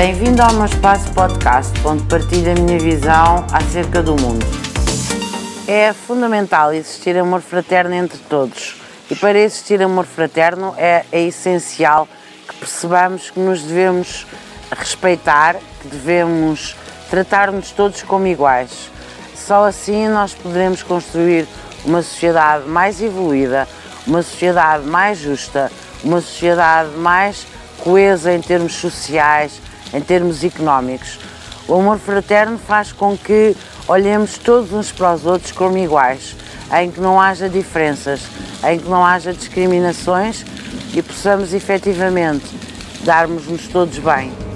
Bem-vindo ao meu espaço podcast, onde partilho a minha visão acerca do mundo. É fundamental existir amor fraterno entre todos e para existir amor fraterno é, é essencial que percebamos que nos devemos respeitar, que devemos tratar-nos todos como iguais. Só assim nós poderemos construir uma sociedade mais evoluída, uma sociedade mais justa, uma sociedade mais coesa em termos sociais, em termos económicos. O amor fraterno faz com que olhemos todos uns para os outros como iguais, em que não haja diferenças, em que não haja discriminações e possamos efetivamente darmos-nos todos bem.